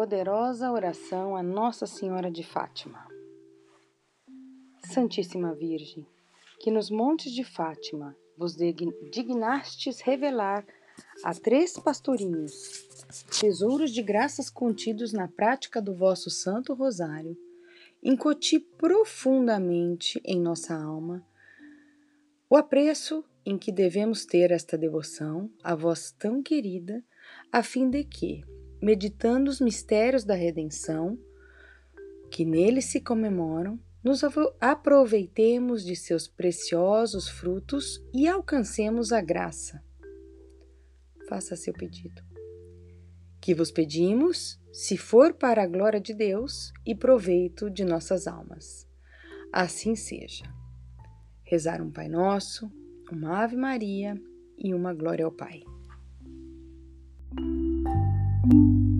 poderosa oração a Nossa Senhora de Fátima. Santíssima Virgem, que nos montes de Fátima vos dignastes revelar a três pastorinhos tesouros de graças contidos na prática do vosso Santo Rosário, incoti profundamente em nossa alma o apreço em que devemos ter esta devoção a vós tão querida, a fim de que, meditando os mistérios da redenção, que nele se comemoram, nos aproveitemos de seus preciosos frutos e alcancemos a graça. Faça seu pedido. Que vos pedimos, se for para a glória de Deus e proveito de nossas almas. Assim seja. Rezar um Pai Nosso, uma Ave Maria e uma Glória ao Pai. Thank you